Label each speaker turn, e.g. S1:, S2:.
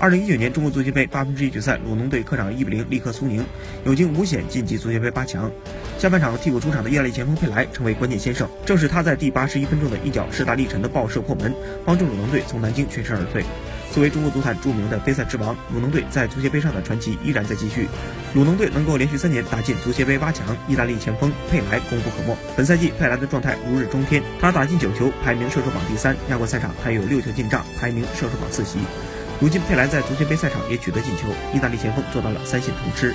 S1: 二零一九年中国足协杯八分之一决赛，鲁能队客场一比零力克苏宁，有惊无险晋级足协杯八强。下半场替补出场的意大利前锋佩莱成为关键先生，正是他在第八十一分钟的一脚势大力沉的爆射破门，帮助鲁能队从南京全身而退。作为中国足坛著名的杯赛之王，鲁能队在足协杯上的传奇依然在继续。鲁能队能够连续三年打进足协杯八强，意大利前锋佩莱功不可没。本赛季佩莱的状态如日中天，他打进九球，排名射手榜第三；亚冠赛场还有六球进账，排名射手榜次席。如今佩莱在足协杯赛场也取得进球，意大利前锋做到了三线同吃。